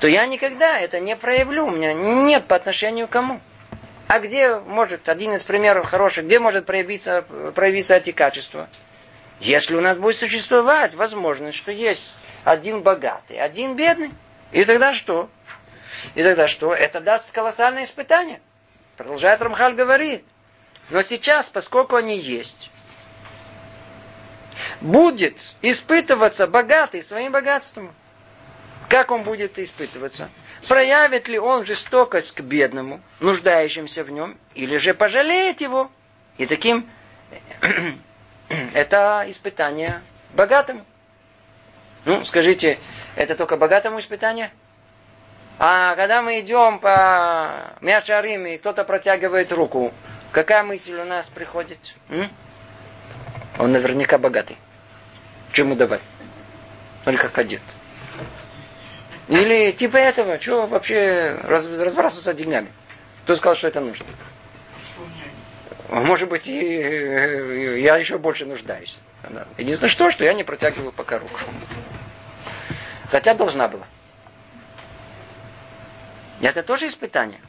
то я никогда это не проявлю. У меня нет по отношению к кому. А где может, один из примеров хороших, где может проявиться, проявиться эти качества? Если у нас будет существовать возможность, что есть один богатый, один бедный, и тогда что? И тогда что? Это даст колоссальное испытание. Продолжает Рамхаль говорит. Но сейчас, поскольку они есть, будет испытываться богатый своим богатством. Как он будет испытываться? Проявит ли он жестокость к бедному, нуждающимся в нем, или же пожалеет его? И таким [clears throat] это испытание богатому. Ну, скажите, это только богатому испытание? А когда мы идем по Мяшарим, и кто-то протягивает руку, какая мысль у нас приходит? М? Он наверняка богатый. Чему давать? Он как одет. Или типа этого, что вообще раз, разбрасываться деньгами? Кто сказал, что это нужно? Может быть, и, и я еще больше нуждаюсь. Единственное, что, что я не протягиваю пока руку. Хотя должна была. Это тоже испытание.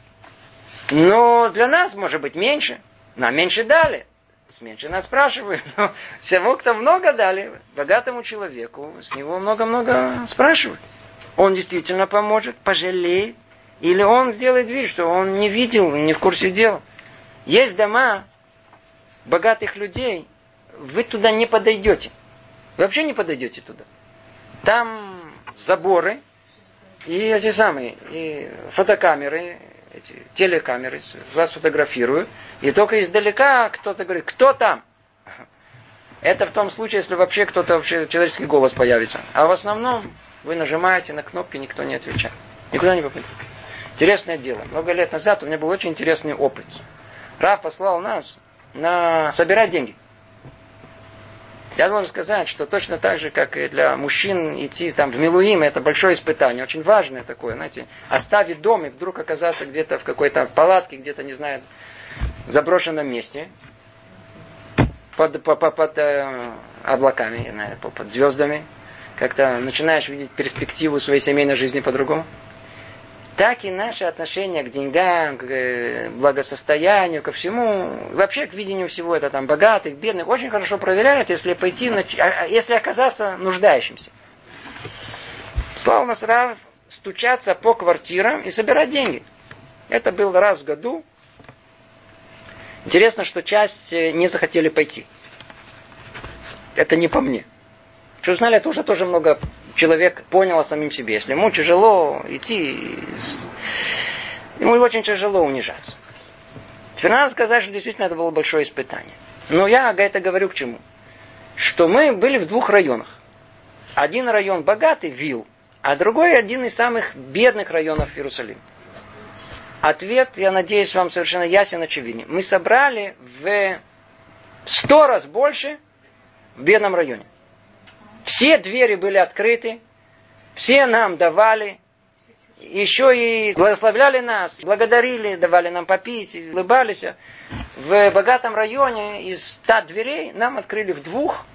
Но для нас, может быть, меньше. Нам меньше дали. С меньше нас спрашивают. Но всего, кто много дали, богатому человеку, с него много-много спрашивают. Он действительно поможет, пожалеет. Или он сделает вид, что он не видел, не в курсе дела. Есть дома богатых людей, вы туда не подойдете. Вы вообще не подойдете туда. Там заборы и эти самые, и фотокамеры, эти телекамеры вас фотографируют, и только издалека кто-то говорит, кто там? Это в том случае, если вообще кто-то, вообще человеческий голос появится. А в основном вы нажимаете на кнопки, никто не отвечает. Никуда не попадет. Интересное дело. Много лет назад у меня был очень интересный опыт. Раф послал нас на собирать деньги. Я должен сказать, что точно так же, как и для мужчин идти там в Милуим, это большое испытание, очень важное такое, знаете, оставить дом и вдруг оказаться где-то в какой-то палатке, где-то, не знаю, в заброшенном месте, под, под, под, под э, облаками, знаю, под звездами, как-то начинаешь видеть перспективу своей семейной жизни по-другому так и наше отношение к деньгам, к э, благосостоянию, ко всему, вообще к видению всего это там богатых, бедных, очень хорошо проверяют, если пойти, а, а если оказаться нуждающимся. Слава Насрав стучаться по квартирам и собирать деньги. Это был раз в году. Интересно, что часть э, не захотели пойти. Это не по мне. Что знали, это уже тоже много человек понял о самим себе. Если ему тяжело идти, ему очень тяжело унижаться. Теперь надо сказать, что действительно это было большое испытание. Но я это говорю к чему? Что мы были в двух районах. Один район богатый, Вил, а другой один из самых бедных районов Иерусалима. Ответ, я надеюсь, вам совершенно ясен, очевиден. Мы собрали в сто раз больше в бедном районе. Все двери были открыты, все нам давали, еще и благословляли нас, благодарили, давали нам попить, улыбались. В богатом районе из ста дверей нам открыли в двух,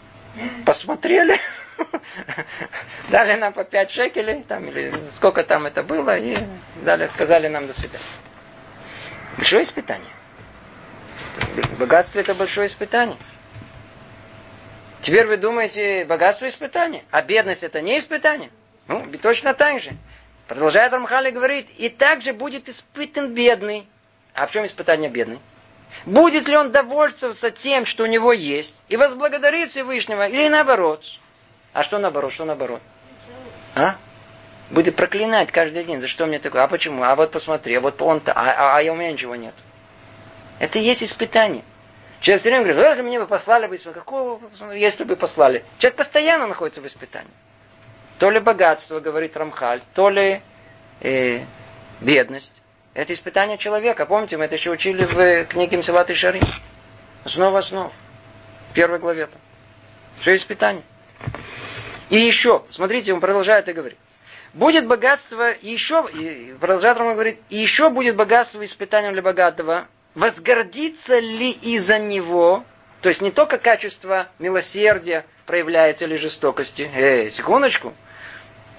посмотрели, [laughs] дали нам по пять шекелей, там, или сколько там это было, и дали, сказали нам до свидания. Большое испытание. Богатство это большое испытание. Теперь вы думаете, богатство испытание, а бедность это не испытание? Ну, точно так же. Продолжает Рамхали говорит, и также будет испытан бедный. А в чем испытание бедный? Будет ли он довольствоваться тем, что у него есть, и возблагодарит Всевышнего, или наоборот? А что наоборот, что наоборот? А? Будет проклинать каждый день, за что мне такое, а почему, а вот посмотри, а вот он-то, а, а, а у меня ничего нет. Это и есть испытание. Человек все время говорит, если мне бы послали бы, какого, если бы послали. Человек постоянно находится в испытании. То ли богатство, говорит Рамхаль, то ли э, бедность. Это испытание человека. Помните, мы это еще учили в книге Мсилат и Шари. Основа основ. В первой главе. Там. Все испытание. И еще, смотрите, он продолжает и говорит. будет богатство еще, и продолжает Роман говорит, и еще будет богатство испытанием для богатого, возгордится ли из-за него, то есть не только качество милосердия проявляется или жестокости. Эй, секундочку.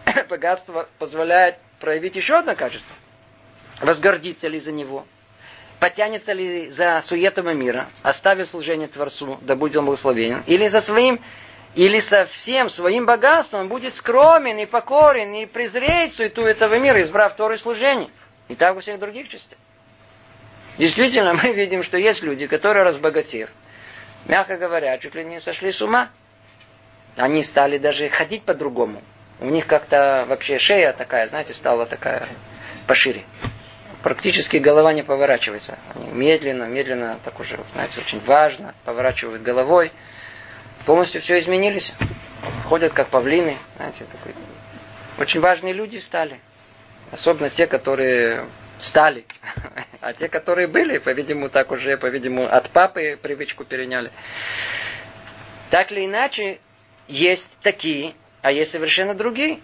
[coughs] Богатство позволяет проявить еще одно качество. Возгордится ли за него. Потянется ли за суетами мира, оставив служение Творцу, да будет он благословенен. Или за своим или со всем своим богатством будет скромен и покорен, и презреет суету этого мира, избрав второе служение. И так во всех других частях. Действительно, мы видим, что есть люди, которые, разбогатев, мягко говоря, чуть ли не сошли с ума. Они стали даже ходить по-другому. У них как-то вообще шея такая, знаете, стала такая пошире. Практически голова не поворачивается. Они медленно, медленно, так уже, знаете, очень важно, поворачивают головой полностью все изменились. Ходят как павлины. Знаете, такой. Очень важные люди стали. Особенно те, которые стали. А те, которые были, по-видимому, так уже, по-видимому, от папы привычку переняли. Так или иначе, есть такие, а есть совершенно другие.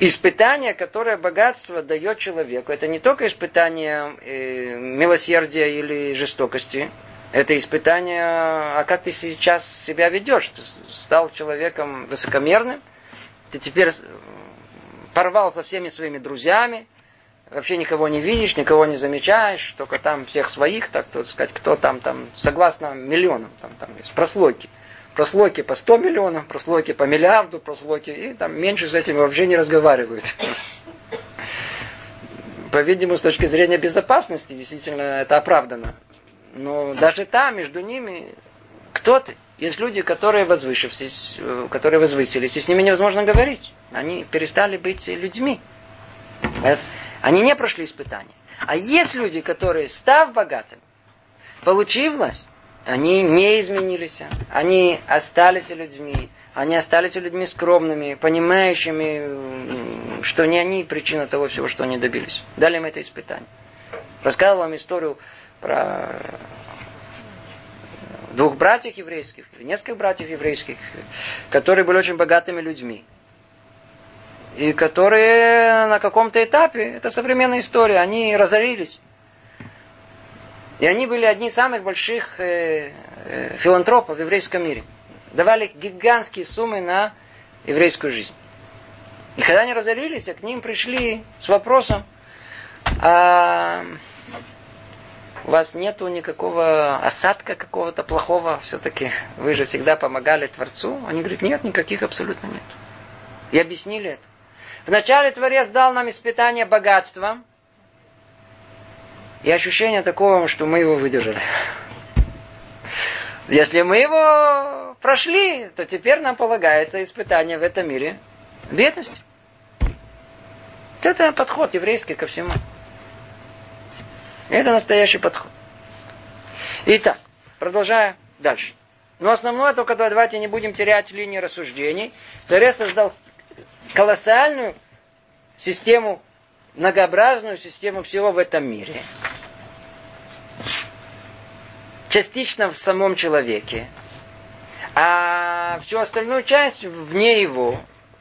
Испытание, которое богатство дает человеку, это не только испытание э, милосердия или жестокости, это испытание, а как ты сейчас себя ведешь? Ты стал человеком высокомерным, ты теперь порвал со всеми своими друзьями, вообще никого не видишь, никого не замечаешь, только там всех своих, так то сказать, кто там, там, согласно миллионам, там, там есть прослойки. Прослойки по 100 миллионов, прослойки по миллиарду, прослойки, и там меньше с этим вообще не разговаривают. По-видимому, с точки зрения безопасности, действительно, это оправдано. Но даже там, между ними, кто ты? Есть люди, которые возвышившись, э, которые возвысились, и с ними невозможно говорить. Они перестали быть людьми. Они не прошли испытания. А есть люди, которые, став богатыми, получив власть, они не изменились. Они остались людьми. Они остались людьми скромными, понимающими, что не они причина того всего, что они добились. Дали им это испытание. Рассказывал вам историю про двух братьев еврейских, нескольких братьев еврейских, которые были очень богатыми людьми. И которые на каком-то этапе, это современная история, они разорились. И они были одни из самых больших э, э, филантропов в еврейском мире. Давали гигантские суммы на еврейскую жизнь. И когда они разорились, к ним пришли с вопросом, а, у вас нету никакого осадка какого-то плохого, все-таки вы же всегда помогали Творцу. Они говорят, нет, никаких абсолютно нет. И объяснили это. Вначале Творец дал нам испытание богатством и ощущение такого, что мы его выдержали. Если мы его прошли, то теперь нам полагается испытание в этом мире бедности. Это подход еврейский ко всему. Это настоящий подход. Итак, продолжая дальше. Но основное только давайте не будем терять линии рассуждений. Творец создал колоссальную систему, многообразную систему всего в этом мире. Частично в самом человеке. А всю остальную часть вне его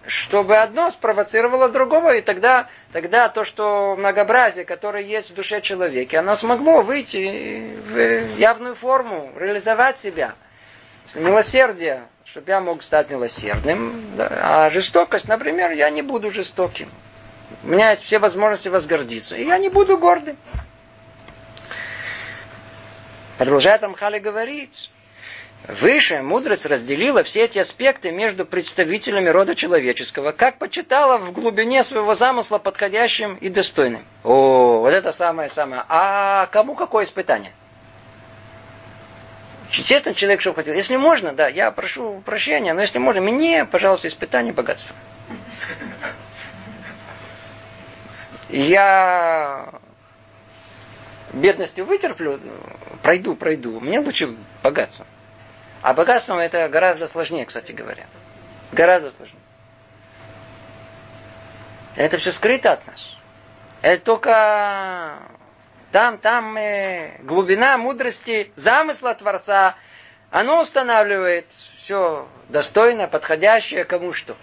чтобы одно спровоцировало другого, и тогда, тогда то, что многообразие, которое есть в душе человека, оно смогло выйти в явную форму, реализовать себя. Милосердие, чтобы я мог стать милосердным, а жестокость, например, я не буду жестоким. У меня есть все возможности возгордиться, и я не буду гордым. Продолжает Амхали говорить, Высшая мудрость разделила все эти аспекты между представителями рода человеческого, как почитала в глубине своего замысла подходящим и достойным. О, вот это самое-самое. А кому какое испытание? Естественно, человек что хотел. Если можно, да, я прошу прощения, но если можно, мне, пожалуйста, испытание богатства. Я бедностью вытерплю, пройду, пройду. Мне лучше богатство. А богатством это гораздо сложнее, кстати говоря. Гораздо сложнее. Это все скрыто от нас. Это только там, там э, глубина мудрости замысла Творца, оно устанавливает все достойно, подходящее кому что.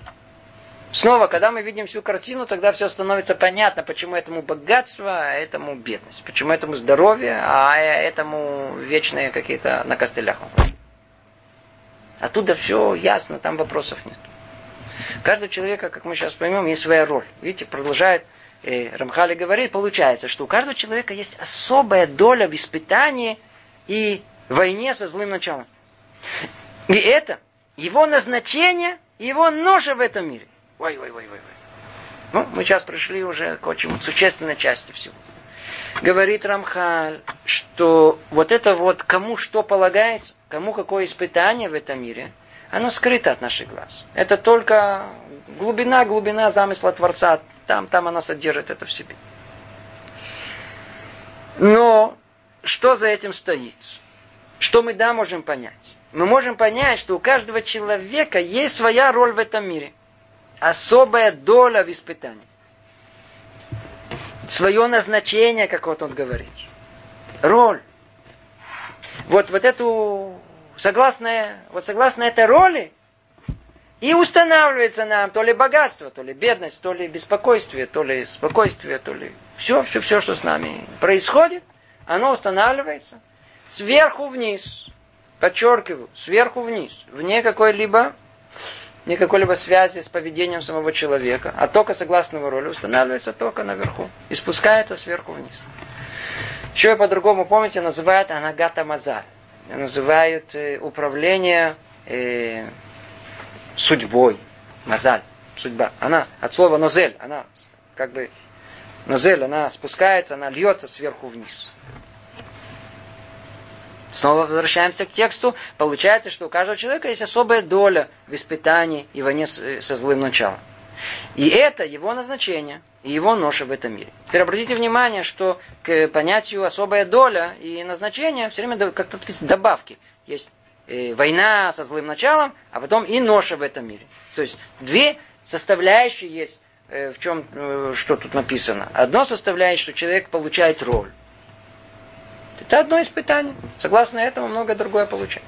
Снова, когда мы видим всю картину, тогда все становится понятно, почему этому богатство, а этому бедность, почему этому здоровье, а этому вечные какие-то на костылях. Оттуда все ясно, там вопросов нет. Каждого человека, как мы сейчас поймем, есть своя роль. Видите, продолжает э, Рамхали говорит, получается, что у каждого человека есть особая доля в испытании и войне со злым началом. И это его назначение, его ноша в этом мире. Ой, ой, ой, ой, ой. Ну, мы сейчас пришли уже к очень существенной части всего. Говорит Рамхаль, что вот это вот кому что полагается, кому какое испытание в этом мире, оно скрыто от наших глаз. Это только глубина, глубина замысла Творца. Там, там оно содержит это в себе. Но что за этим стоит? Что мы да можем понять? Мы можем понять, что у каждого человека есть своя роль в этом мире – особая доля в испытании. Свое назначение, как вот он говорит. Роль. Вот, вот эту, согласно, вот согласно этой роли, и устанавливается нам то ли богатство, то ли бедность, то ли беспокойствие, то ли спокойствие, то ли все, все, все, что с нами происходит, оно устанавливается сверху вниз. Подчеркиваю, сверху вниз, вне какой-либо ни какой-либо связи с поведением самого человека, а только согласно его роли устанавливается только наверху и спускается сверху вниз. Еще и по-другому, помните, называют анагата мазаль. Называют э, управление э, судьбой. Мазаль, судьба. Она от слова нозель, она как бы нозель, она спускается, она льется сверху вниз. Снова возвращаемся к тексту. Получается, что у каждого человека есть особая доля в испытании и войне э, со злым началом. И это его назначение, и его ноша в этом мире. Теперь обратите внимание, что к понятию особая доля и назначение все время как-то добавки. Есть э, война со злым началом, а потом и ноша в этом мире. То есть две составляющие есть, э, в чем, что тут написано. Одно составляющее, что человек получает роль. Это одно испытание. Согласно этому много другое получаем.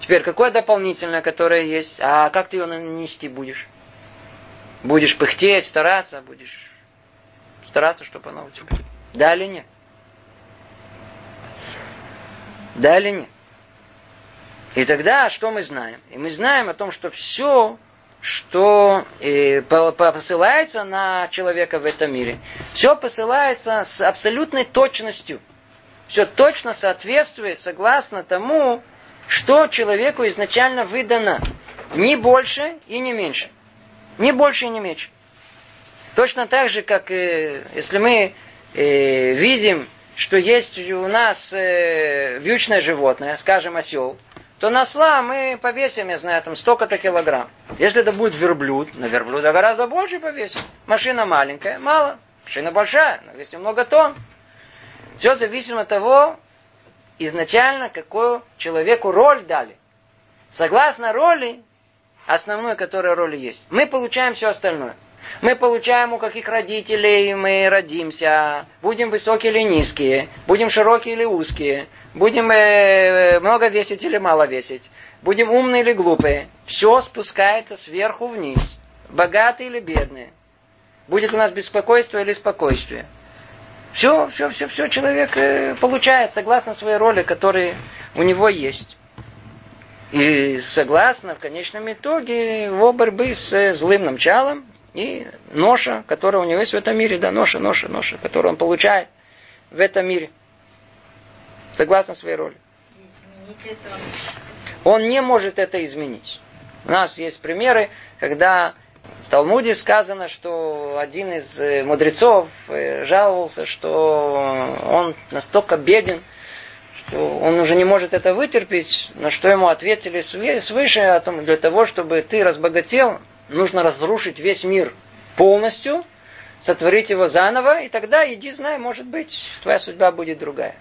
Теперь, какое дополнительное, которое есть? А как ты его нанести будешь? Будешь пыхтеть, стараться, будешь стараться, чтобы оно у тебя. Да или нет? Да или нет? И тогда что мы знаем? И мы знаем о том, что все, что э, посылается на человека в этом мире, все посылается с абсолютной точностью – все точно соответствует согласно тому, что человеку изначально выдано. Ни больше и не меньше. Ни больше и не меньше. Точно так же, как э, если мы э, видим, что есть у нас э, вьючное животное, скажем, осел, то на осла мы повесим, я знаю, там столько-то килограмм. Если это будет верблюд, на верблюда гораздо больше повесим. Машина маленькая, мало. Машина большая, но весит много тонн. Все зависит от того, изначально какую человеку роль дали. Согласно роли, основной, которая роли есть, мы получаем все остальное. Мы получаем у каких родителей мы родимся, будем высокие или низкие, будем широкие или узкие, будем э, много весить или мало весить, будем умные или глупые. Все спускается сверху вниз, богатые или бедные. Будет у нас беспокойство или спокойствие. Все, все, все, все человек э, получает согласно своей роли, которая у него есть. И согласно в конечном итоге его борьбы с э, злым началом и ноша, которая у него есть в этом мире, да, ноша, ноша, ноша, которую он получает в этом мире. Согласно своей роли. Он не может это изменить. У нас есть примеры, когда в Талмуде сказано, что один из э, мудрецов э, жаловался, что он настолько беден, что он уже не может это вытерпеть, на что ему ответили свыше о том, для того, чтобы ты разбогател, нужно разрушить весь мир полностью, сотворить его заново, и тогда иди, знай, может быть, твоя судьба будет другая.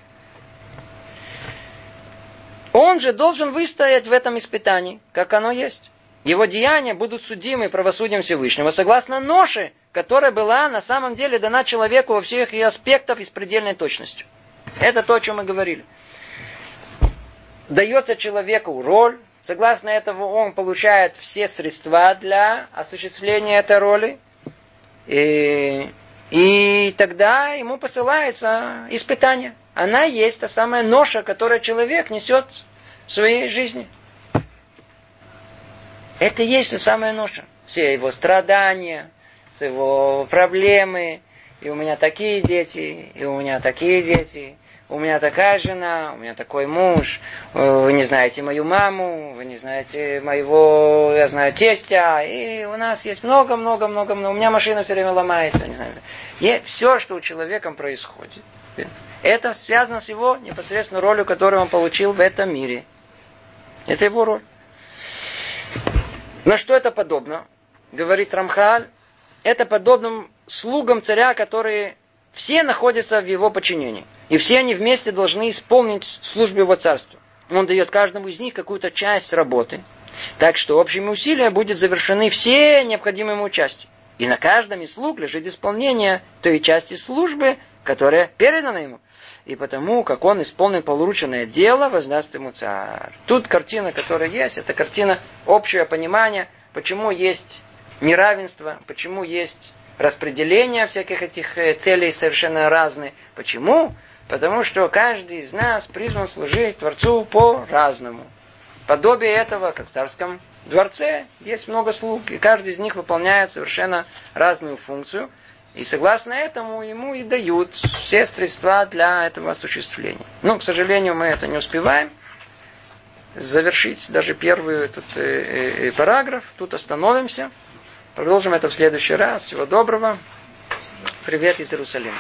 Он же должен выстоять в этом испытании, как оно есть его деяния будут судимы правосудием Всевышнего, согласно ноше, которая была на самом деле дана человеку во всех ее аспектах и с предельной точностью. Это то, о чем мы говорили. Дается человеку роль, Согласно этому он получает все средства для осуществления этой роли. И, и тогда ему посылается испытание. Она есть та самая ноша, которую человек несет своей жизни. Это и есть та самая ноша. Все его страдания, все его проблемы. И у меня такие дети, и у меня такие дети у меня такая жена, у меня такой муж, вы не знаете мою маму, вы не знаете моего, я знаю, тестя, и у нас есть много-много-много-много, у меня машина все время ломается, не знаю. И все, что у человека происходит, это связано с его непосредственно ролью, которую он получил в этом мире. Это его роль. На что это подобно? Говорит Рамхаль, это подобным слугам царя, которые все находятся в его подчинении. И все они вместе должны исполнить службу его царства. Он дает каждому из них какую-то часть работы. Так что общими усилиями будет завершены все необходимые ему части. И на каждом из слуг лежит исполнение той части службы, которая передана ему. И потому, как он исполнил порученное дело, воздаст ему царь. Тут картина, которая есть, это картина общего понимания, почему есть неравенство, почему есть распределение всяких этих э, целей совершенно разные. Почему? Потому что каждый из нас призван служить Творцу по-разному. Подобие этого, как в царском дворце, есть много слуг, и каждый из них выполняет совершенно разную функцию. И согласно этому ему и дают все средства для этого осуществления. Но, к сожалению, мы это не успеваем завершить даже первый этот э, э, э параграф. Тут остановимся. Продолжим это в следующий раз. Всего доброго. Привет из Иерусалима.